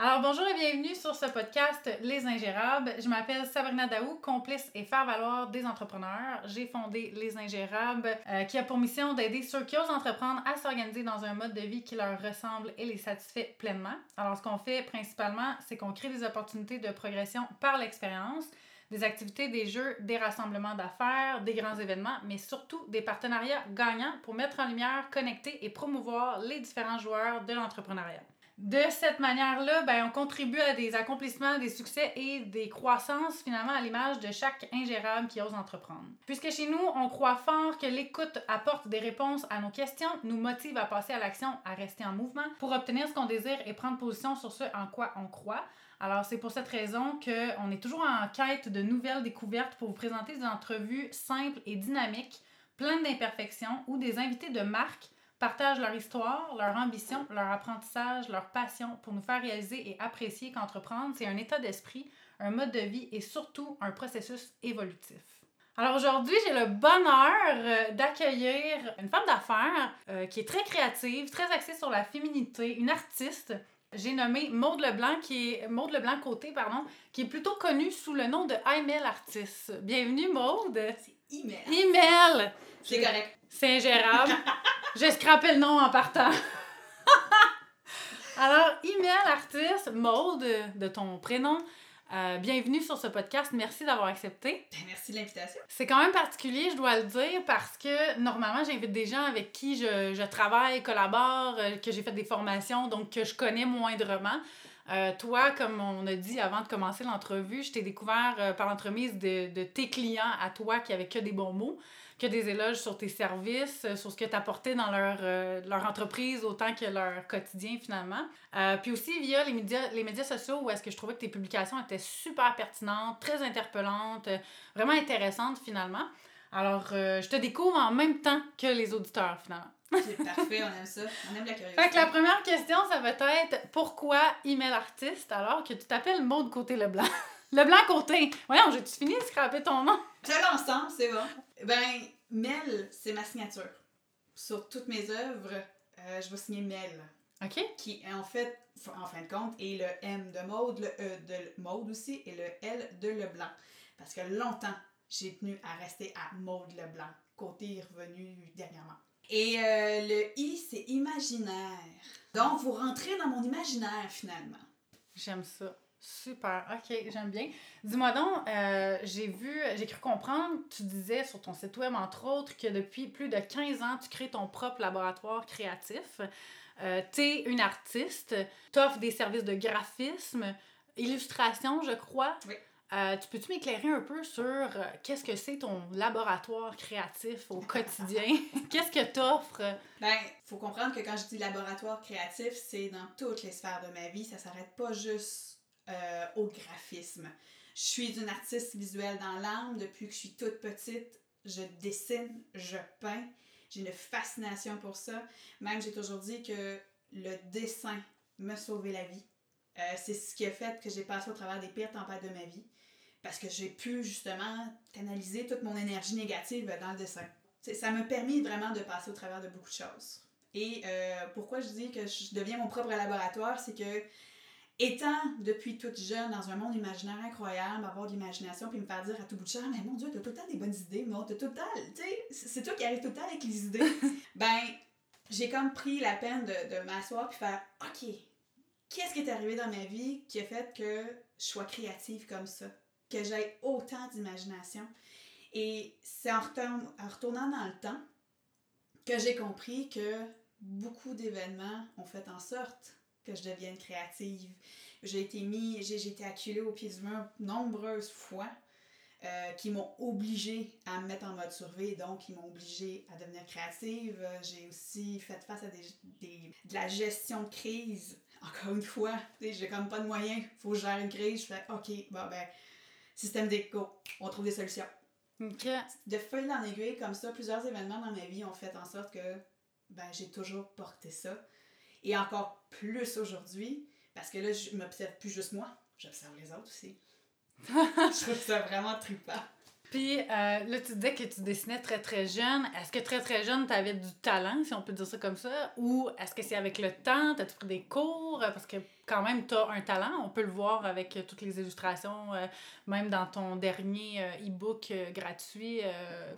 Alors bonjour et bienvenue sur ce podcast Les Ingérables. Je m'appelle Sabrina Daou, complice et faire-valoir des entrepreneurs. J'ai fondé Les Ingérables euh, qui a pour mission d'aider ceux qui osent entreprendre à s'organiser dans un mode de vie qui leur ressemble et les satisfait pleinement. Alors ce qu'on fait principalement, c'est qu'on crée des opportunités de progression par l'expérience des activités, des jeux, des rassemblements d'affaires, des grands événements, mais surtout des partenariats gagnants pour mettre en lumière, connecter et promouvoir les différents joueurs de l'entrepreneuriat. De cette manière-là, ben, on contribue à des accomplissements, des succès et des croissances finalement à l'image de chaque ingérable qui ose entreprendre. Puisque chez nous, on croit fort que l'écoute apporte des réponses à nos questions, nous motive à passer à l'action, à rester en mouvement pour obtenir ce qu'on désire et prendre position sur ce en quoi on croit. Alors c'est pour cette raison qu'on est toujours en quête de nouvelles découvertes pour vous présenter des entrevues simples et dynamiques, pleines d'imperfections où des invités de marque partagent leur histoire, leur ambition, leur apprentissage, leur passion pour nous faire réaliser et apprécier qu'entreprendre, c'est un état d'esprit, un mode de vie et surtout un processus évolutif. Alors aujourd'hui, j'ai le bonheur euh, d'accueillir une femme d'affaires euh, qui est très créative, très axée sur la féminité, une artiste. J'ai nommé Maude Leblanc, qui est Maude Leblanc côté, pardon, qui est plutôt connue sous le nom de Email Artiste. Bienvenue Maude. C'est email. Email. C'est correct. C'est ingérable. J'ai scrappé le nom en partant. Alors, email artiste, Maude, de ton prénom. euh, bienvenue sur ce podcast. Merci d'avoir accepté. Ben, merci de l'invitation. C'est quand même particulier, je dois le dire, parce que normalement, j'invite des gens avec qui je, je travaille, collabore, euh, que j'ai fait des formations, donc que je connais moindrement. Euh, toi, comme on a dit avant de commencer l'entrevue, je t'ai découvert euh, par l'entremise de, de tes clients à toi qui avaient que des bons mots, que des éloges sur tes services, euh, sur ce que tu apportais dans leur, leur entreprise autant que leur quotidien finalement. Puis aussi via les médias, les médias sociaux où est-ce que je trouvais que tes publications étaient super pertinentes, très interpellantes, vraiment intéressantes finalement. Alors, je te découvre en même temps que les auditeurs finalement. C'est parfait, on aime ça. On aime la curiosité. Fait que la première question, ça va être pourquoi email artiste alors que tu t'appelles Maude Côté Leblanc? Leblanc Côté! Voyons, j'ai-tu fini de scraper ton nom? Ça va ensemble, c'est bon. Ben, Mel, c'est ma signature. Sur toutes mes œuvres, euh, je vais signer Mel. OK? Qui, en fait, en fin de compte, est le M de Maude, le E de Maude aussi, et le L de Leblanc. Parce que longtemps, j'ai tenu à rester à Maude Leblanc. Côté est revenu dernièrement. Et euh, le I, c'est imaginaire. Donc, vous rentrez dans mon imaginaire, finalement. J'aime ça. Super. OK, j'aime bien. Dis-moi donc, euh, j'ai vu, j'ai cru comprendre, tu disais sur ton site web, entre autres, que depuis plus de 15 ans, tu crées ton propre laboratoire créatif. Euh, tu es une artiste, tu offres des services de graphisme, illustration, je crois. Oui. Euh, tu peux-tu m'éclairer un peu sur euh, qu'est-ce que c'est ton laboratoire créatif au quotidien? qu'est-ce que tu offres? Ben, faut comprendre que quand je dis laboratoire créatif, c'est dans toutes les sphères de ma vie. Ça s'arrête pas juste euh, au graphisme. Je suis une artiste visuelle dans l'âme. Depuis que je suis toute petite, je dessine, je peins. J'ai une fascination pour ça. Même j'ai toujours dit que le dessin me sauvait la vie. C'est ce qui a fait que j'ai passé au travers des pires tempêtes de ma vie. Parce que j'ai pu justement canaliser toute mon énergie négative dans le dessin. T'sais, ça m'a permis vraiment de passer au travers de beaucoup de choses. Et euh, pourquoi je dis que je deviens mon propre laboratoire, c'est que étant depuis toute jeune dans un monde imaginaire incroyable, avoir de l'imagination, puis me faire dire à tout bout de champ, mais mon Dieu, t'as tout le temps des bonnes idées, mais t'as tout le temps, tu sais, c'est toi qui arrives tout le temps avec les idées. ben, j'ai comme pris la peine de, de m'asseoir puis faire, OK, qu'est-ce qui est arrivé dans ma vie qui a fait que je sois créative comme ça, que j'aie autant d'imagination. Et c'est en, retourn- en retournant dans le temps que j'ai compris que beaucoup d'événements ont fait en sorte que je devienne créative. J'ai été mis, j'ai été acculée au pied du mur nombreuses fois euh, qui m'ont obligée à me mettre en mode survie, donc qui m'ont obligée à devenir créative. J'ai aussi fait face à des, des- de la gestion de crise. Encore une fois, j'ai comme pas de moyens, faut gère une crise. Je fais OK, bon ben, système d'écho, on trouve des solutions OK. de feuille en aiguille comme ça, plusieurs événements dans ma vie ont fait en sorte que ben, j'ai toujours porté ça. Et encore plus aujourd'hui, parce que là, je m'observe plus juste moi, j'observe les autres aussi. je trouve ça vraiment trippant. Puis euh, là, tu disais que tu dessinais très très jeune. Est-ce que très très jeune, tu avais du talent, si on peut dire ça comme ça? Ou est-ce que c'est avec le temps? T'as-tu pris des cours? Parce que quand même, tu as un talent. On peut le voir avec euh, toutes les illustrations, euh, même dans ton dernier e-book gratuit.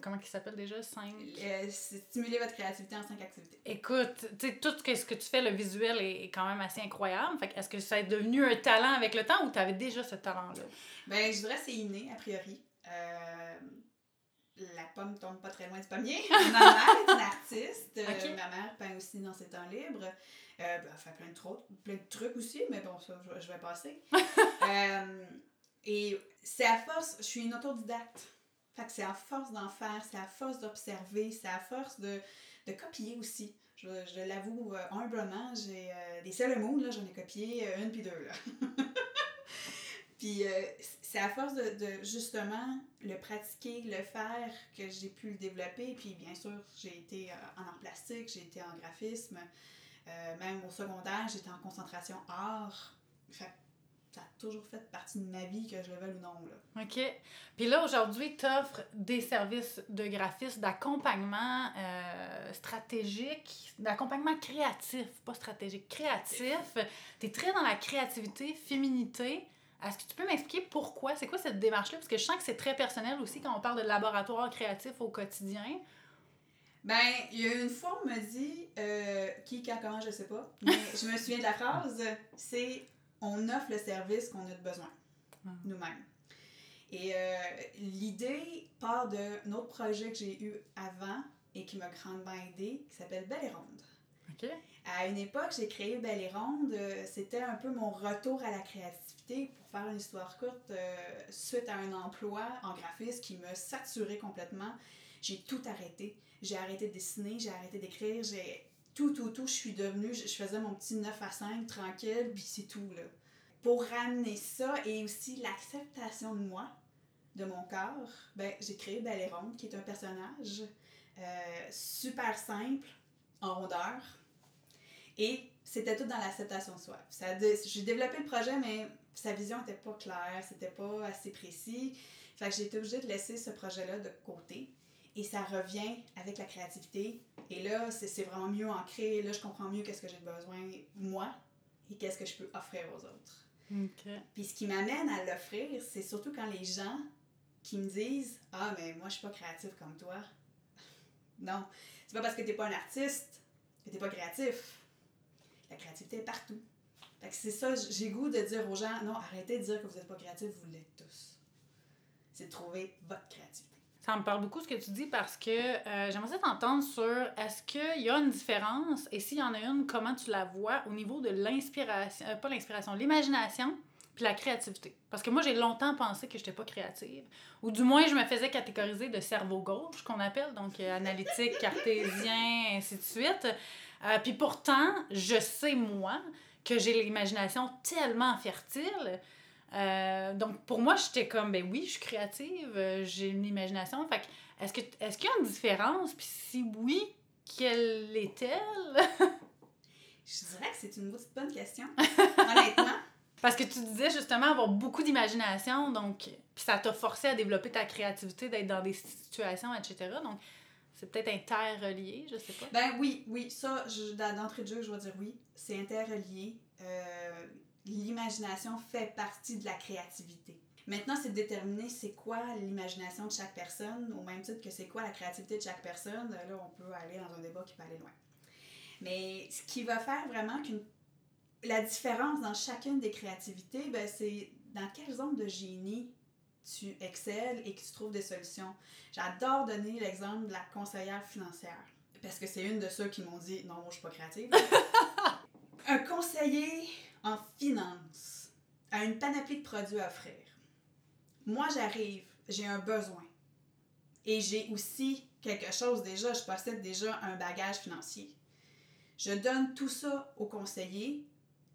comment il s'appelle déjà? 5... Euh, c'est stimuler votre créativité en cinq activités. Écoute, tu sais, tout ce que, tu fais, le visuel est, est quand même assez incroyable. Fait que est-ce que ça est devenu un talent avec le temps ou tu avais déjà ce talent-là? Ben, je dirais c'est inné, a priori. Euh, la pomme tombe pas très loin du pommier. ma mère est une artiste. Euh. Ma mère peint aussi dans ses temps libres. Euh, ben, elle fait plein de, tro- plein de trucs aussi, mais bon, ça, je, je vais passer. Euh, et c'est à force, je suis une autodidacte. Fait que c'est à force d'en faire, c'est à force d'observer, c'est à force de, de copier aussi. Je, je l'avoue euh, humblement, j'ai des Sailor Moon, là, j'en ai copié une puis deux, là. puis c'est à force de, de, justement le pratiquer, le faire, que j'ai pu le développer. Puis bien sûr, j'ai été euh, en art plastique, j'ai été en graphisme. Euh, même au secondaire, j'étais en concentration art. Fait ça a toujours fait partie de ma vie, que je le veuille ou non, là. OK. Puis là, aujourd'hui, tu offres des services de graphisme, d'accompagnement euh, stratégique, d'accompagnement créatif, pas stratégique, créatif. Tu es très dans la créativité, féminité. Est-ce que tu peux m'expliquer pourquoi? C'est quoi cette démarche-là? Parce que je sens que c'est très personnel aussi quand on parle de laboratoire créatif au quotidien. Ben, il y a une fois, on me dit, euh, qui, quand, comment, je sais pas, mais je me souviens de la phrase, c'est on offre le service qu'on a de besoin, Ah. nous-mêmes. Et euh, l'idée part d'un autre projet que j'ai eu avant et qui m'a grandement aidé, qui s'appelle Belle et Ronde. À une époque, j'ai créé Belle et Ronde. C'était un peu mon retour à la créativité. Pour faire une histoire courte, euh, suite à un emploi en graphisme qui me saturait complètement, j'ai tout arrêté. J'ai arrêté de dessiner, j'ai arrêté d'écrire, j'ai tout, tout, tout. Je suis devenue, je, je faisais mon petit 9 à 5 tranquille, puis c'est tout, là. Pour ramener ça et aussi l'acceptation de moi, de mon corps, ben, j'ai créé Belle et Ronde, qui est un personnage euh, super simple, en rondeur. Et c'était tout dans l'acceptation de soi. Ça J'ai développé le projet, mais sa vision n'était pas claire, c'était pas assez précis. Fait que j'ai été obligée de laisser ce projet-là de côté. Et ça revient avec la créativité. Et là, c'est vraiment mieux ancré. Là, je comprends mieux qu'est-ce que j'ai besoin, moi, et qu'est-ce que je peux offrir aux autres. OK. Puis ce qui m'amène à l'offrir, c'est surtout quand les gens qui me disent Ah, mais moi, je suis pas créatif comme toi. Non. C'est pas parce que t'es pas un artiste que t'es pas créatif. La créativité est partout. C'est ça, j'ai goût de dire aux gens Non, arrêtez de dire que vous êtes pas créatif, vous l'êtes tous. C'est de trouver votre créativité. Ça me parle beaucoup ce que tu dis parce que euh, j'aimerais t'entendre sur est-ce qu'il y a une différence et s'il y en a une, comment tu la vois au niveau de l'inspiration, euh, pas l'inspiration, l'imagination puis la créativité? Parce que moi, j'ai longtemps pensé que je n'étais pas créative. Ou du moins, je me faisais catégoriser de cerveau gauche, qu'on appelle, donc euh, analytique, cartésien, ainsi de suite. Euh, puis pourtant, je sais, moi, que j'ai l'imagination tellement fertile. Euh, donc, pour moi, j'étais comme, ben oui, je suis créative, euh, j'ai une imagination. Fait que, est-ce que est-ce qu'il y a une différence? Puis si oui, quelle est-elle? Je dirais que c'est une bonne question. Honnêtement. Parce que tu disais justement avoir beaucoup d'imagination, donc, puis ça t'a forcé à développer ta créativité, d'être dans des situations, etc. Donc, c'est peut-être interrelié, je sais pas. Ben oui, oui, ça, d'entrée de jeu, je vais dire oui. C'est interrelié. Euh, L'imagination fait partie de la créativité. Maintenant, c'est de déterminer c'est quoi l'imagination de chaque personne, au même titre que c'est quoi la créativité de chaque personne. Là, on peut aller dans un débat qui peut aller loin. Mais ce qui va faire vraiment qu'une la différence dans chacune des créativités, ben, c'est dans quelle zone de génie tu excelles et que tu trouves des solutions. J'adore donner l'exemple de la conseillère financière. Parce que c'est une de ceux qui m'ont dit non, moi je suis pas créative. Un conseiller en finance a une panoplie de produits à offrir. Moi j'arrive, j'ai un besoin. Et j'ai aussi quelque chose déjà, je possède déjà un bagage financier. Je donne tout ça au conseiller.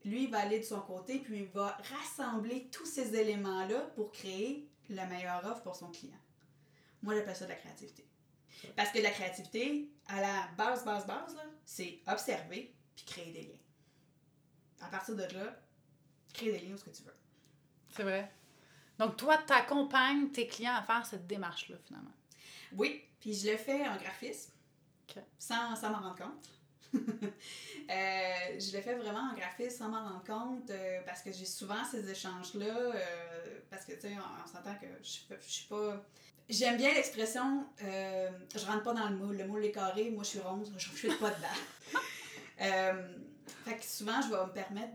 Lui, va aller de son côté, puis il va rassembler tous ces éléments-là pour créer la meilleure offre pour son client. Moi, j'appelle ça de la créativité. Parce que la créativité, à la base, base, base, c'est observer puis créer des liens. À partir de là, créer des liens où ce que tu veux. C'est vrai. Donc, toi, tu accompagnes tes clients à faire cette démarche-là, finalement? Oui, puis je le fais en graphisme, sans, sans m'en rendre compte. Euh, je le fais vraiment en graphisme sans m'en rendre compte euh, parce que j'ai souvent ces échanges-là. euh, parce que, tu sais, on, on s'entend que je, suis pas. J'aime bien l'expression euh, je rentre pas dans le moule. Le moule est carré, moi je suis ronde, je ne suis pas dedans. Euh, fait que souvent, je vais me permettre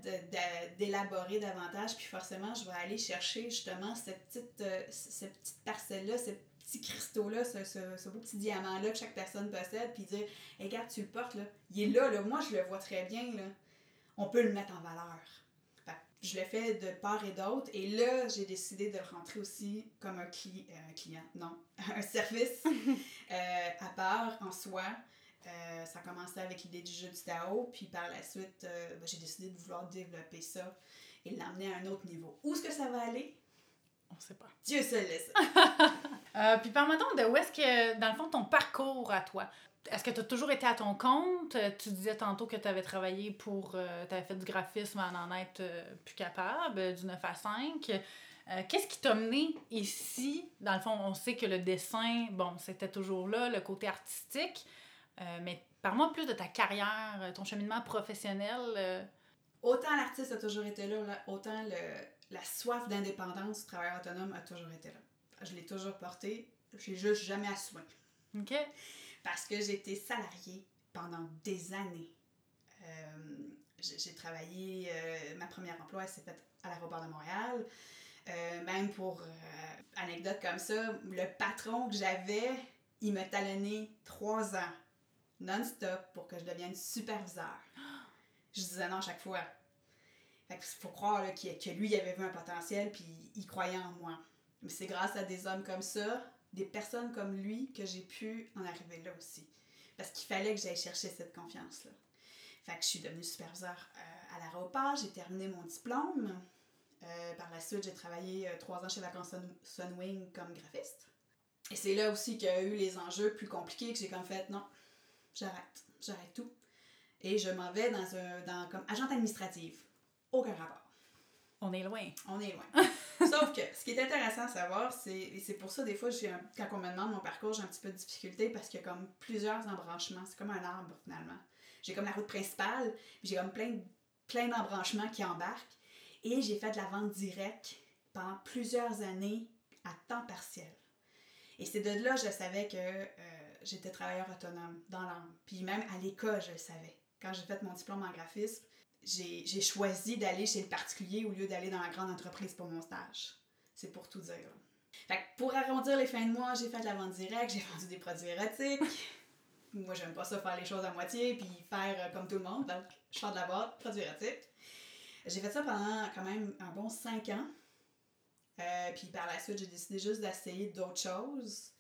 d'élaborer davantage, puis forcément, je vais aller chercher justement cette petite, euh, cette petite parcelle-là, ce cristaux-là, ce, ce, ce beau petit diamant-là que chaque personne possède, puis dire Hey, regarde, tu le portes, là. il est là, là, moi je le vois très bien, là. on peut le mettre en valeur. Fait je le fais de part et d'autre, et là, j'ai décidé de rentrer aussi comme un, cli- euh, client, non, un service euh, à part en soi. Euh, ça a commencé avec l'idée du jeu du Tao, puis par la suite, ben, j'ai décidé de vouloir développer ça et l'emmener à un autre niveau. Où est-ce que ça va aller? On sait pas. Dieu le sait. Euh, puis parle-moi donc de où est-ce que, dans le fond, ton parcours à toi. Est-ce que tu as toujours été à ton compte? Euh, Tu disais tantôt que tu avais travaillé pour. tu avais fait du graphisme à en être euh, plus capable, euh, du 9 à 5. Euh, Qu'est-ce qui t'a mené ici? Dans le fond, on sait que le dessin, bon, c'était toujours là, le côté artistique. Euh, mais parle-moi plus de ta carrière, euh, ton cheminement professionnel. euh. Autant l'artiste a toujours été là, autant le, la soif d'indépendance du travailleur autonome a toujours été là. Je l'ai toujours porté, je l'ai juste jamais assumé. OK? Parce que j'ai été salariée pendant des années. Euh, j'ai travaillé, euh, ma première emploi s'est faite à l'aéroport de Montréal. Euh, même pour anecdote comme ça, le patron que j'avais, il m'a talonné trois ans, non-stop, pour que je devienne superviseur. Je disais non à chaque fois. Fait faut croire là, qu'il- que lui, il avait vu un potentiel, puis il croyait en moi. Mais c'est grâce à des hommes comme ça, des personnes comme lui, que j'ai pu en arriver là aussi. Parce qu'il fallait que j'aille chercher cette confiance-là. Fait que je suis devenue superviseur euh, à l'aéroport, j'ai terminé mon diplôme. Euh, par la suite, j'ai travaillé euh, trois ans chez Vacances Sun- Sunwing comme graphiste. Et c'est là aussi qu'il y a eu les enjeux plus compliqués que j'ai comme fait, non, j'arrête, j'arrête tout. Et je m'en vais dans un, dans, comme agente administrative. Aucun rapport. On est loin. On est loin. Sauf que ce qui est intéressant à savoir, c'est, et c'est pour ça des fois, j'ai un- quand on me demande mon parcours, j'ai un petit peu de difficulté parce qu'il y a comme plusieurs embranchements. C'est comme un arbre finalement. J'ai comme la route principale, puis j'ai comme plein, plein d'embranchements qui embarquent. Et j'ai fait de la vente directe pendant plusieurs années à temps partiel. Et c'est de là que je savais que euh, j'étais travailleur autonome dans l'âme. Puis même à l'école, je le savais. Quand j'ai fait mon diplôme en graphisme, j'ai choisi d'aller chez le particulier au lieu d'aller dans la grande entreprise pour mon stage. C'est pour tout dire. Fait que pour arrondir les fins de mois, j'ai fait de la vente directe, j'ai vendu des produits érotiques. Moi, j'aime pas ça faire les choses à moitié puis faire euh, comme tout le monde. Donc, je fais de la boîte, produits érotiques. J'ai fait ça pendant quand même un bon cinq ans. Euh, puis par la suite, j'ai décidé juste d'essayer d'autres choses.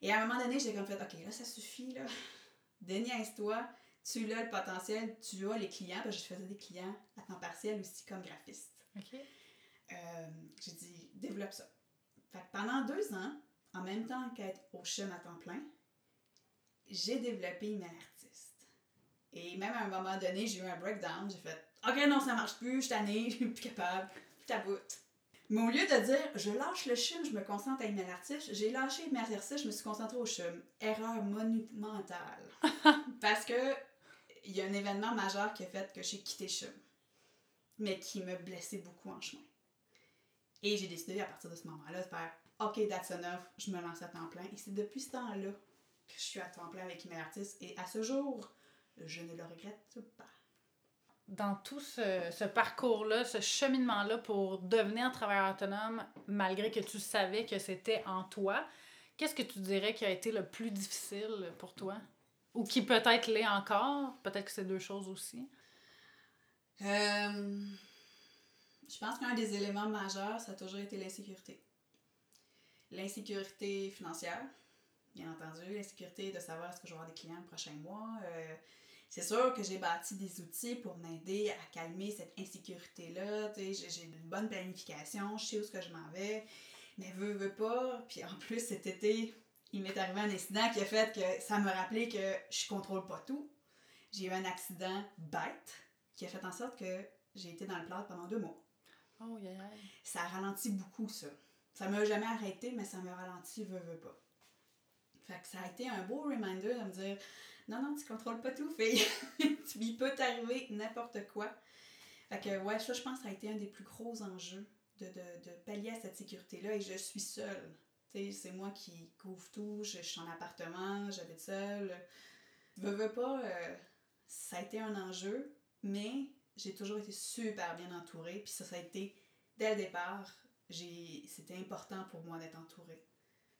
Et à un moment donné, j'ai comme fait, OK, là, ça suffit, là. Déniaise-toi. Tu as le potentiel, tu as les clients. Parce que je faisais des clients à temps partiel aussi comme graphiste. OK? Euh, j'ai dit, développe ça. Fait que pendant deux ans, en même temps qu'être au CHUM à temps plein, j'ai développé email artiste. Et même à un moment donné, j'ai eu un breakdown. J'ai fait, OK, non, ça marche plus, je suis tannée, je suis plus capable, puis taboute. Mais au lieu de dire, je lâche le CHUM, je me concentre à email artiste, j'ai lâché email artiste, je me suis concentrée au CHUM. Erreur monumentale. Parce que il y a un événement majeur qui a fait que j'ai quitté CHUM, mais qui m'a blessé beaucoup en chemin. Et j'ai décidé à partir de ce moment-là de faire OK, that's enough, je me lance à temps plein. Et c'est depuis ce temps-là que je suis à temps plein avec email artiste. Et à ce jour, je ne le regrette pas. dans tout ce, parcours-là, ce cheminement-là pour devenir travailleur autonome, malgré que tu savais que c'était en toi, qu'est-ce que tu dirais qui a été le plus difficile pour toi? Ou qui peut-être l'est encore? Peut-être que c'est deux choses aussi? Euh, je pense qu'un des éléments majeurs, ça a toujours été l'insécurité. L'insécurité financière, bien entendu, l'insécurité de savoir est-ce que je vais avoir des clients le prochain mois. Euh, c'est sûr que j'ai bâti des outils pour m'aider à calmer cette insécurité-là. J'ai une bonne planification, je sais où est-ce que je m'en vais, mais veux, veux pas. Puis en plus, cet été, il m'est arrivé un incident qui a fait que ça me rappelait que je contrôle pas tout. J'ai eu un accident bête qui a fait en sorte que j'ai été dans le plâtre pendant deux mois. Oh, yeah, yeah. Ça ralentit beaucoup, ça. Ça m'a jamais arrêté, mais ça me ralentit, veut, veut pas. Fait que ça a été un beau reminder de me dire non, non, tu contrôles pas tout, fille. Il peut t'arriver n'importe quoi. Fait que, ouais, ça, je pense que ça a été un des plus gros enjeux de, de, de pallier à cette sécurité-là et je suis seule. C'est moi qui couvre tout, je, suis en appartement, j'habite seule. Veux, veux pas, euh, ça a été un enjeu, mais j'ai toujours été super bien entourée. Puis ça, ça a été, dès le départ, c'était important pour moi d'être entourée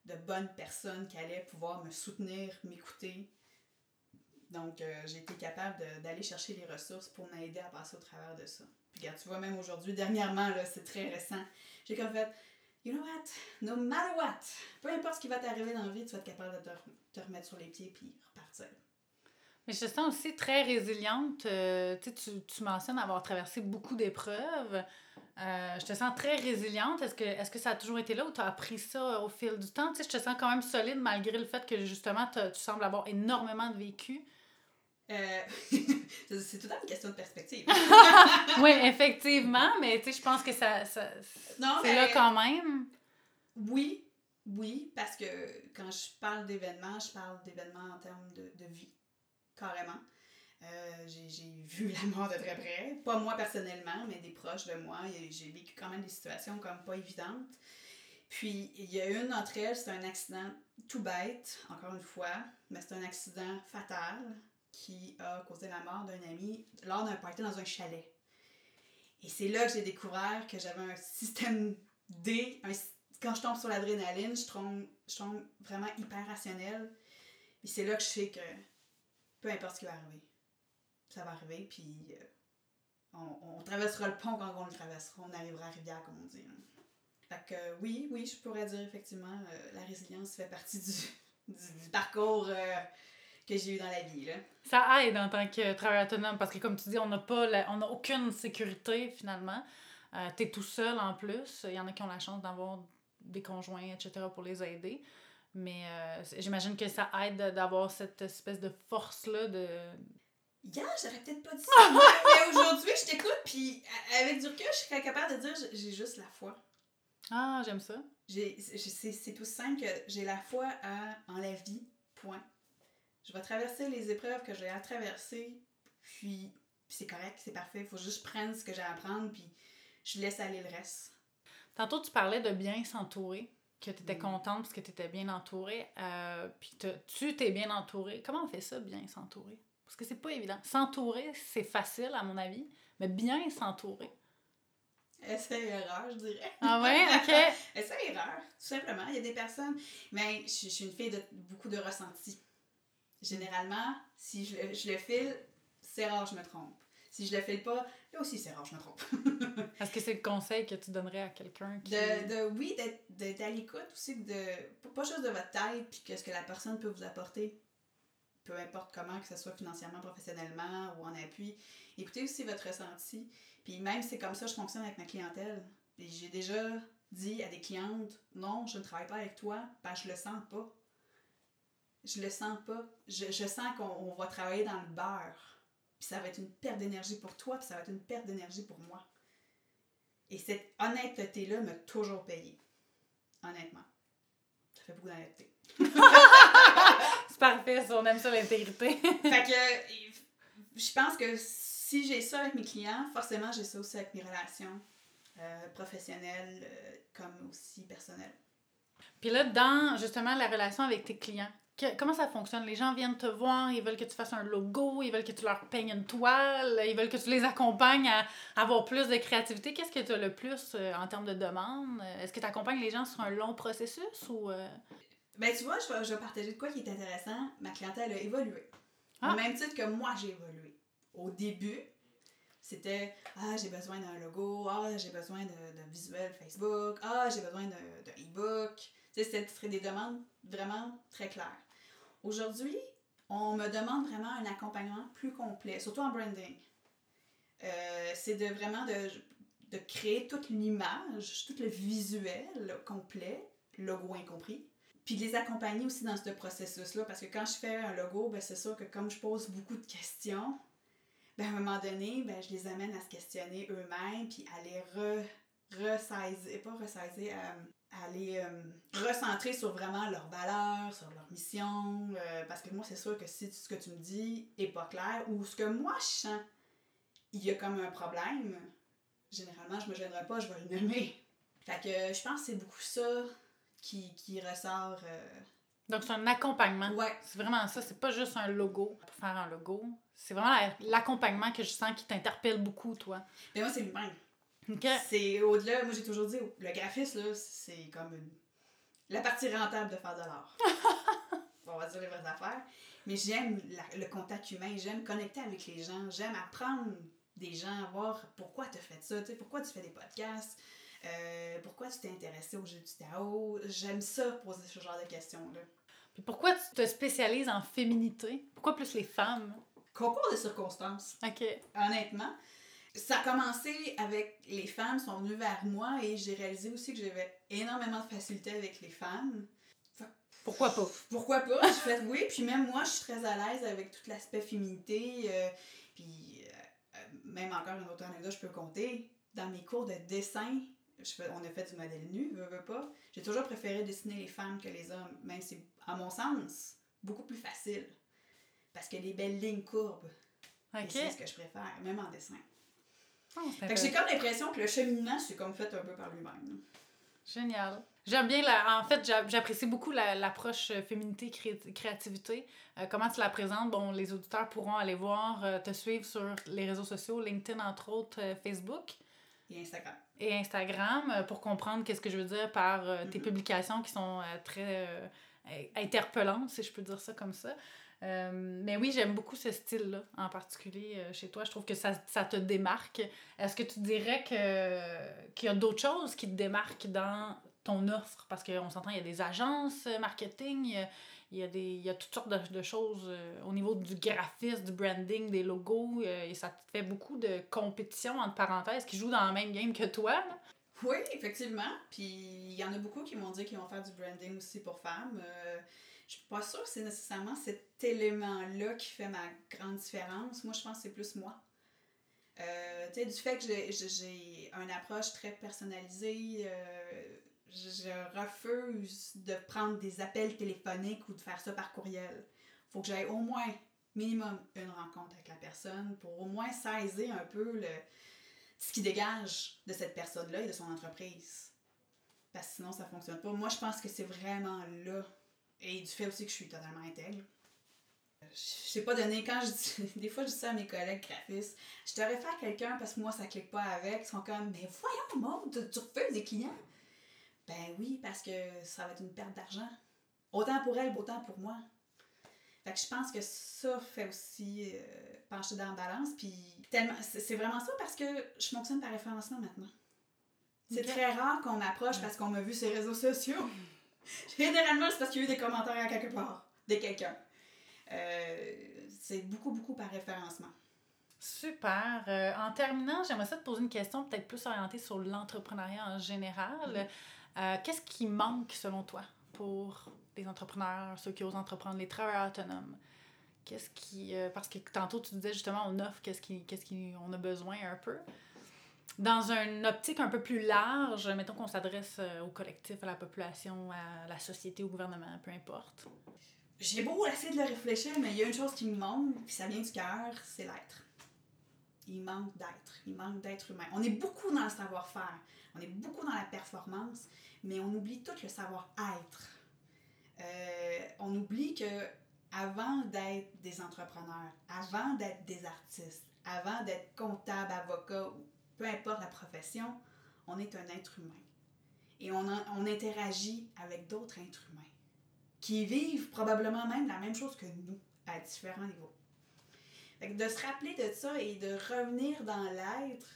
de bonnes personnes qui allaient pouvoir me soutenir, m'écouter. Donc, euh, j'ai été capable d'aller chercher les ressources pour m'aider à passer au travers de ça. Puis, regarde, tu vois, même aujourd'hui, dernièrement, là, c'est très récent, j'ai comme fait, you know what, no matter what, peu importe ce qui va t'arriver dans la vie, tu vas être capable de te, remettre sur les pieds puis repartir. Mais je te sens aussi très résiliente. Euh, tu, tu mentionnes avoir traversé beaucoup d'épreuves. Euh, je te sens très résiliente. Est-ce que, est que ça a toujours été là ou tu as appris ça au fil du temps? Tu je te sens quand même solide malgré le fait que justement tu sembles avoir énormément de vécu. Euh, c'est tout à une question de perspective. oui, effectivement, mais tu sais, je pense que ça, ça c'est là quand même. Oui, oui, parce que quand je parle d'événements, je parle d'événements en termes de, de vie carrément. Euh, j'ai vu la mort de très près. Pas moi personnellement, mais des proches de moi. J'ai vécu quand même des situations comme pas évidentes. Puis, il y a une d'entre elles, c'est un accident tout bête, encore une fois, mais c'est un accident fatal qui a causé la mort d'un ami lors d'un party dans un chalet. Et c'est là que j'ai découvert que j'avais un système D. quand je tombe sur l'adrénaline, je tombe, je tombe vraiment hyper rationnel. Et c'est là que je sais que peu importe ce qui va arriver. Ça va arriver, puis euh, on, traversera le pont quand on le traversera. On arrivera à Rivière, comme on dit. Hein. Fait que euh, oui, oui, je pourrais dire effectivement, euh, la résilience fait partie du, du, parcours que j'ai eu dans la vie. Là. Ça aide en tant que travailleur autonome parce que, comme tu dis, on n'a pas on n'a aucune sécurité finalement. tu es tout seul en plus. Il y en a qui ont la chance d'avoir des conjoints, etc., pour les aider. Mais euh, j'imagine que ça aide d'avoir cette espèce de force-là de. Hier, j'aurais peut-être pas dit ça. mais aujourd'hui, je t'écoute, puis avec du recul, je serais capable de dire j'ai juste la foi. Ah, j'aime ça. C'est tout simple que j'ai la foi à, en la vie, point. Je vais traverser les épreuves que j'ai à traverser, puis, puis c'est correct, c'est parfait. Il faut juste prendre ce que j'ai à prendre, puis je laisse aller le reste. Tantôt, tu parlais de bien s'entourer que tu étais mm. contente parce que tu étais bien entourée, euh, puis tu t'es bien entourée. Comment on fait ça, bien s'entourer? Parce que c'est pas évident. S'entourer, c'est facile, à mon avis, mais bien s'entourer. Essai-erreur, je dirais. Ah ouais? OK. Essai-erreur, tout simplement. Il y a des personnes... Mais je, suis une fille de beaucoup de ressentis. Généralement, si je, je le file, c'est rare je me trompe. Si je le file pas, là aussi c'est rare, je me trompe. Est-ce que c'est le conseil que tu donnerais à quelqu'un qui... De, de, oui, d'être à l'écoute aussi, de, pas juste de votre tête, puis que ce que la personne peut vous apporter, peu importe comment, que ce soit financièrement, professionnellement ou en appui. Écoutez aussi votre ressenti. Puis même si c'est comme ça, je fonctionne avec ma clientèle. J'ai déjà dit à des clientes, non, je ne travaille pas avec toi, parce que je le sens pas. Je le sens pas. Je, je sens qu'on va travailler dans le beurre puis ça va être une perte d'énergie pour toi, puis ça va être une perte d'énergie pour moi. Et cette honnêteté-là m'a toujours payé. Honnêtement. Ça fait beaucoup d'honnêteté. c'est parfait, ça, on aime ça l'intégrité. fait que je pense que si j'ai ça avec mes clients, forcément j'ai ça aussi avec mes relations euh, professionnelles euh, comme aussi personnelles. Puis là, dans justement la relation avec tes clients, comment ça fonctionne? Les gens viennent te voir, ils veulent que tu fasses un logo, ils veulent que tu leur peignes une toile, ils veulent que tu les accompagnes à avoir plus de créativité. Qu'est-ce que tu as le plus euh, en termes de demande? Est-ce que tu accompagnes les gens sur un long processus ou... Euh? Ben, tu vois, je vais, je vais, partager de quoi qui est intéressant. Ma clientèle a évolué. Au ah! même titre que moi, j'ai évolué. Au début, c'était Ah, j'ai besoin d'un logo, Ah, j'ai besoin de, de, visuel Facebook, Ah, j'ai besoin de e-book. Tu sais, c'était des demandes vraiment très claires. Aujourd'hui, on me demande vraiment un accompagnement plus complet, surtout en branding. Euh, c'est de vraiment de, de créer toute l'image, tout le visuel complet, logo incompris, puis de les accompagner aussi dans ce processus-là, parce que quand je fais un logo, ben c'est sûr que comme je pose beaucoup de questions, ben à un moment donné, ben je les amène à se questionner eux-mêmes, puis à les resizer, pas resizer, à, à les euh, recentrer sur vraiment leurs valeurs, sur leur mission. euh, parce que moi, c'est sûr que si ce que tu me dis est pas clair ou ce que moi je sens, il y a comme un problème, généralement, je me gênerai pas, je vais le nommer. Fait que je pense que c'est beaucoup ça qui, qui ressort. euh, Donc, c'est un accompagnement. Ouais, C'est vraiment ça, c'est pas juste un logo pour faire un logo. C'est vraiment la- l'accompagnement que je sens qui t'interpelle beaucoup, toi. mais moi, c'est l'humain. C'est au-delà, moi j'ai toujours dit, le graphisme, là, c'est comme une- la partie rentable de faire de l'art. On va dire les vraies affaires. Mais j'aime le contact humain, j'aime connecter avec les gens, j'aime apprendre des gens, voir pourquoi tu as fait ça, pourquoi tu fais des podcasts, euh, pourquoi tu t'es intéressé au jeu du Tao. J'aime ça, poser ce genre de questions-là. Puis pourquoi tu te spécialises en féminité? Pourquoi plus les femmes? Concours de circonstances. OK. honnêtement. Ça a commencé avec les femmes sont venues vers moi et j'ai réalisé aussi que j'avais énormément de facilité avec les femmes. Pourquoi pas? Pourquoi pas? J'ai fait oui, puis même moi, je suis très à l'aise avec tout l'aspect féminité. euh, puis euh, euh, même encore une autre anecdote, je peux compter. Dans mes cours de dessin, je fais- on a fait du modèle nu, veux, veux pas. J'ai toujours préféré dessiner les femmes que les hommes, même si, à mon sens, beaucoup plus facile. Parce que les belles lignes courbes, c'est ce que je préfère, même en dessin. Oh, c'est Fait que j'ai comme l'impression que le cheminement, c'est comme fait un peu par lui-même. Génial. J'aime bien, la... en fait, j'a- j'apprécie beaucoup la- l'approche euh, féminité, cré- créativité. Euh, comment tu la présentes? Bon, les auditeurs pourront aller voir, euh, te suivre sur les réseaux sociaux, LinkedIn entre autres, euh, Facebook Et Instagram. et Instagram pour comprendre qu'est-ce que je veux dire par tes Mhm. publications qui sont très interpellantes, si je peux dire ça comme ça. Euh, mais oui, j'aime beaucoup ce style-là, en particulier euh, chez toi. Je trouve que ça, ça te démarque. Est-ce que tu dirais que qu'il y a d'autres choses qui te démarquent dans ton offre? Parce qu'on s'entend, il y a des agences euh, marketing, il y a, des, il y a toutes sortes de, choses au niveau du graphisme, du branding, des logos, et ça te fait beaucoup de compétition, entre parenthèses, qui jouent dans le même game que toi. Oui, effectivement. Puis il y en a beaucoup qui m'ont dit qu'ils vont faire du branding aussi pour femmes. Je suis pas sûre que c'est nécessairement cet élément-là qui fait ma grande différence. Moi, je pense que c'est plus moi. Euh, tu sais, du fait que j'ai- une approche très personnalisée, euh, je, refuse de prendre des appels téléphoniques ou de faire ça par courriel. faut que j'aille au moins minimum une rencontre avec la personne pour au moins saisir un peu le, ce qui dégage de cette personne-là et de son entreprise. Parce que sinon, ça fonctionne pas. Moi, je pense que c'est vraiment là. Et du fait aussi que je suis totalement intègre. Je sais pas donné, quand je dis, des fois je dis ça à mes collègues graphistes, je te réfère à quelqu'un parce que moi ça clique pas avec, ils sont comme, mais voyons, Maud, tu, refuses des clients? Ben oui, parce que ça va être une perte d'argent. Autant pour elle, autant pour moi. Fait que je pense que ça fait aussi euh, pencher dans la balance. Puis tellement, c'est vraiment ça parce que je fonctionne par référencement maintenant. C'est très rare qu'on m'approche parce qu'on m'a vu sur les réseaux sociaux. Généralement, c'est parce qu'il y a eu des commentaires à quelque part de quelqu'un. Euh, c'est beaucoup, beaucoup par référencement. Super. Euh, en terminant, j'aimerais ça te poser une question peut-être plus orientée sur l'entrepreneuriat en général. Euh, Qu'est-ce qui manque selon toi pour les entrepreneurs, ceux qui osent entreprendre, les travailleurs autonomes? Qu'est-ce qui. parce que tantôt, tu disais justement, on offre qu'est-ce qu'on qui on a besoin un peu. Dans une optique un peu plus large, mettons qu'on s'adresse euh, au collectif, à la population, à la société, au gouvernement, peu importe. J'ai beau essayer de le réfléchir, mais il y a une chose qui me manque, puis ça vient du cœur, c'est l'être. Il manque d'être. Il manque d'être humain. On est beaucoup dans le savoir-faire. On est beaucoup dans la performance, mais on oublie tout le savoir-être. Euh, on oublie que avant d'être des entrepreneurs, avant d'être des artistes, avant d'être comptable, avocat ou peu importe la profession, on est un être humain. Et on, interagit avec d'autres êtres humains qui vivent probablement même la même chose que nous, à différents niveaux. Fait de se rappeler de ça et de revenir dans l'être,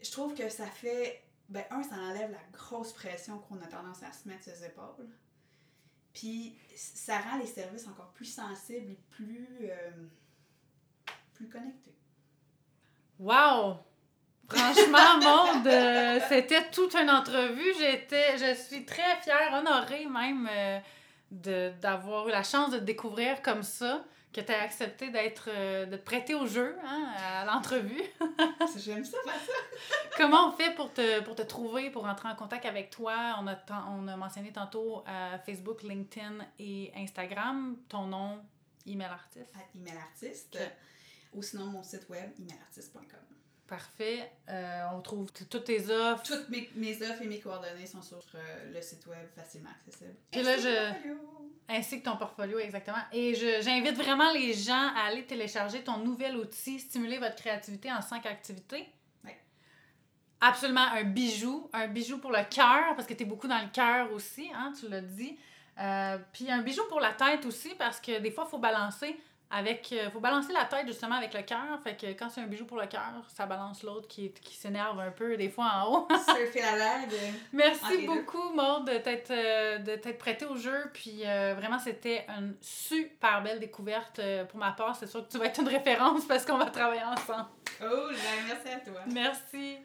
je trouve que ça fait, ben un, ça enlève la grosse pression qu'on a tendance à se mettre sur les épaules. Puis ça rend les services encore plus sensibles et plus, euh, plus connectés. Wow! Franchement, Maude, euh, c'était toute une entrevue. J'étais, je suis très fière, honorée même euh, de, d'avoir eu la chance de te découvrir comme ça. que tu as accepté d'être euh, de te prêter au jeu hein, à l'entrevue. J'aime ça faire ça. Comment on fait pour te, pour te trouver, pour entrer en contact avec toi? On a, on a mentionné tantôt Facebook, LinkedIn et Instagram. Ton nom, email artiste? email artiste. Ou sinon mon site web, emailartiste.com. Parfait. Euh, on trouve toutes tes offres. Toutes mes, mes, offres et mes coordonnées sont sur le site web facilement accessible. Puis là, je ainsi que ton portfolio, exactement. Et j'invite vraiment les gens à aller télécharger ton nouvel outil, stimuler votre créativité en cinq activités. Oui. Absolument un bijou, un bijou pour le cœur, parce que tu es beaucoup dans le cœur aussi, hein, tu l'as dit. Euh, puis un bijou pour la tête aussi, parce que des fois, il faut balancer avec euh, faut balancer la tête justement avec le cœur. Fait que quand c'est un bijou pour le cœur ça balance l'autre qui, qui s'énerve un peu des fois en haut. Surfer la vague. Merci beaucoup Maud de t'être euh, de t'être prêtée au jeu. Puis euh, vraiment c'était une super belle découverte pour ma part. C'est sûr que tu vas être une référence parce qu'on va travailler ensemble. Oh merci à toi. Merci